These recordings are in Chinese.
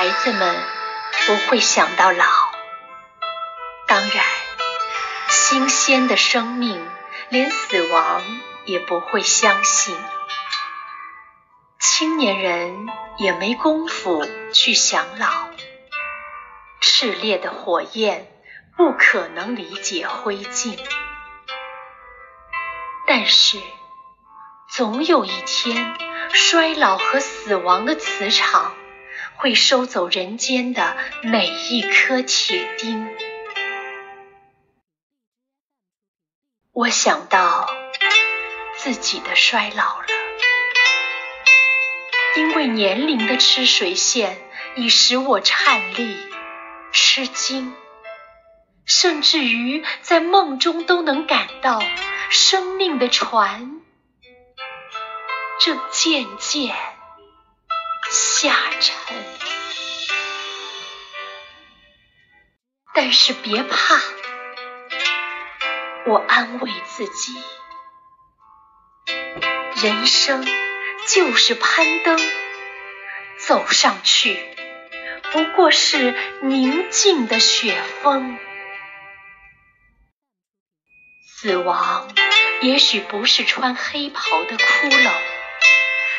孩子们不会想到老。当然，新鲜的生命连死亡也不会相信。青年人也没工夫去想老。炽烈的火焰不可能理解灰烬，但是总有一天，衰老和死亡的磁场会收走人间的每一颗铁钉。我想到自己的衰老了，因为年龄的吃水线已使我颤栗。吃惊，甚至于在梦中都能感到生命的船正渐渐下沉。但是别怕，我安慰自己，人生就是攀登，走上去。不过是宁静的雪峰，死亡也许不是穿黑袍的骷髅，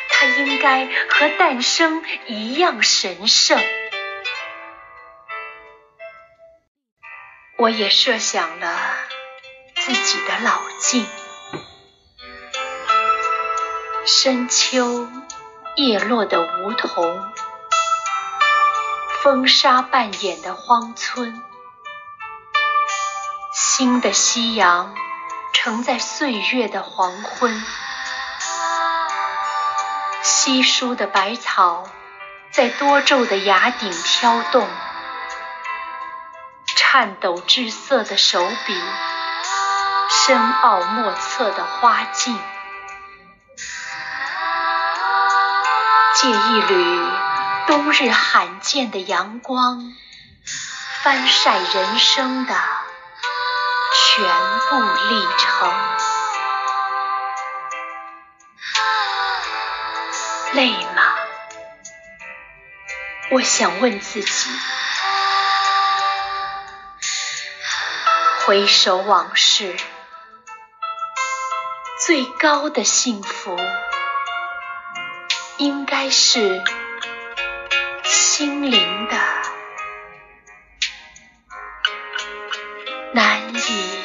它应该和诞生一样神圣。我也设想了自己的老境，深秋叶落的梧桐。风沙扮演的荒村，新的夕阳承载岁月的黄昏，稀疏的白草在多皱的崖顶飘动，颤抖之色的手笔，深奥莫测的花径，借一缕。冬日罕见的阳光，翻晒人生的全部历程。累吗？我想问自己。回首往事，最高的幸福，应该是。心灵的难以。